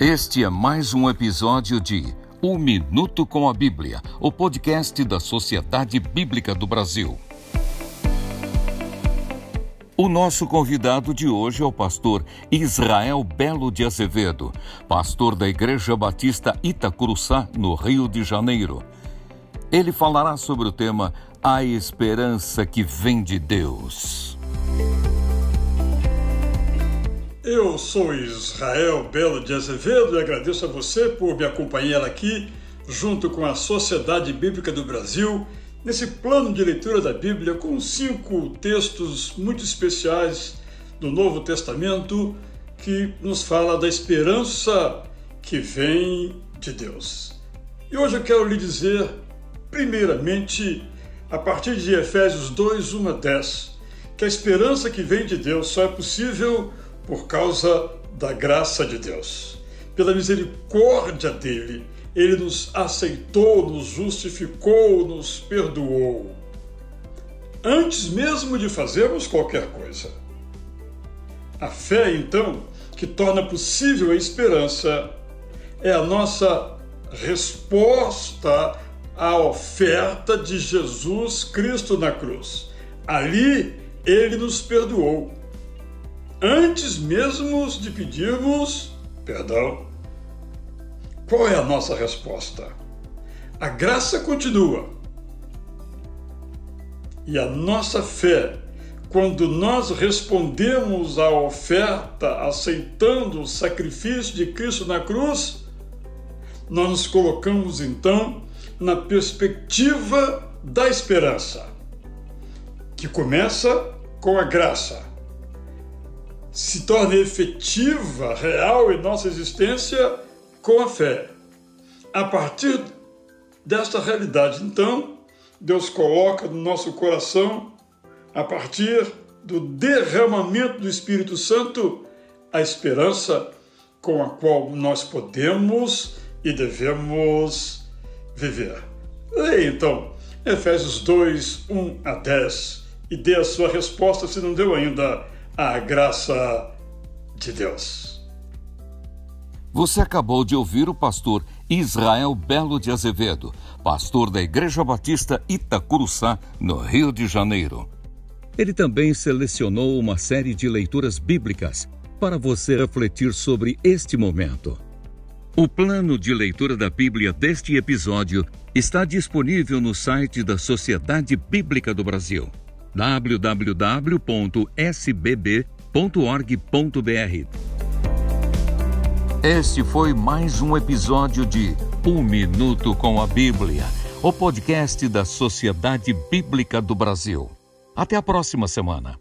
Este é mais um episódio de Um Minuto com a Bíblia, o podcast da Sociedade Bíblica do Brasil. O nosso convidado de hoje é o pastor Israel Belo de Azevedo, pastor da Igreja Batista Itacuruçá, no Rio de Janeiro. Ele falará sobre o tema A Esperança que Vem de Deus. Eu sou Israel Belo de Azevedo e agradeço a você por me acompanhar aqui, junto com a Sociedade Bíblica do Brasil, nesse plano de leitura da Bíblia com cinco textos muito especiais do Novo Testamento que nos fala da esperança que vem de Deus. E hoje eu quero lhe dizer, primeiramente, a partir de Efésios 2, 1 a 10, que a esperança que vem de Deus só é possível por causa da graça de Deus. Pela misericórdia dele, ele nos aceitou, nos justificou, nos perdoou. Antes mesmo de fazermos qualquer coisa. A fé, então, que torna possível a esperança, é a nossa resposta à oferta de Jesus Cristo na cruz. Ali, ele nos perdoou antes mesmo de pedirmos perdão. Qual é a nossa resposta? A graça continua. E a nossa fé, quando nós respondemos à oferta aceitando o sacrifício de Cristo na cruz, nós nos colocamos então na perspectiva da esperança, que começa com a graça se torna efetiva, real em nossa existência com a fé. A partir desta realidade, então, Deus coloca no nosso coração, a partir do derramamento do Espírito Santo, a esperança com a qual nós podemos e devemos viver. Leia então Efésios 2, 1 a 10 e dê a sua resposta se não deu ainda a graça de Deus. Você acabou de ouvir o pastor Israel Belo de Azevedo, pastor da Igreja Batista Itacuruçá, no Rio de Janeiro. Ele também selecionou uma série de leituras bíblicas para você refletir sobre este momento. O plano de leitura da Bíblia deste episódio está disponível no site da Sociedade Bíblica do Brasil www.sbb.org.br. Este foi mais um episódio de Um Minuto com a Bíblia, o podcast da Sociedade Bíblica do Brasil. Até a próxima semana.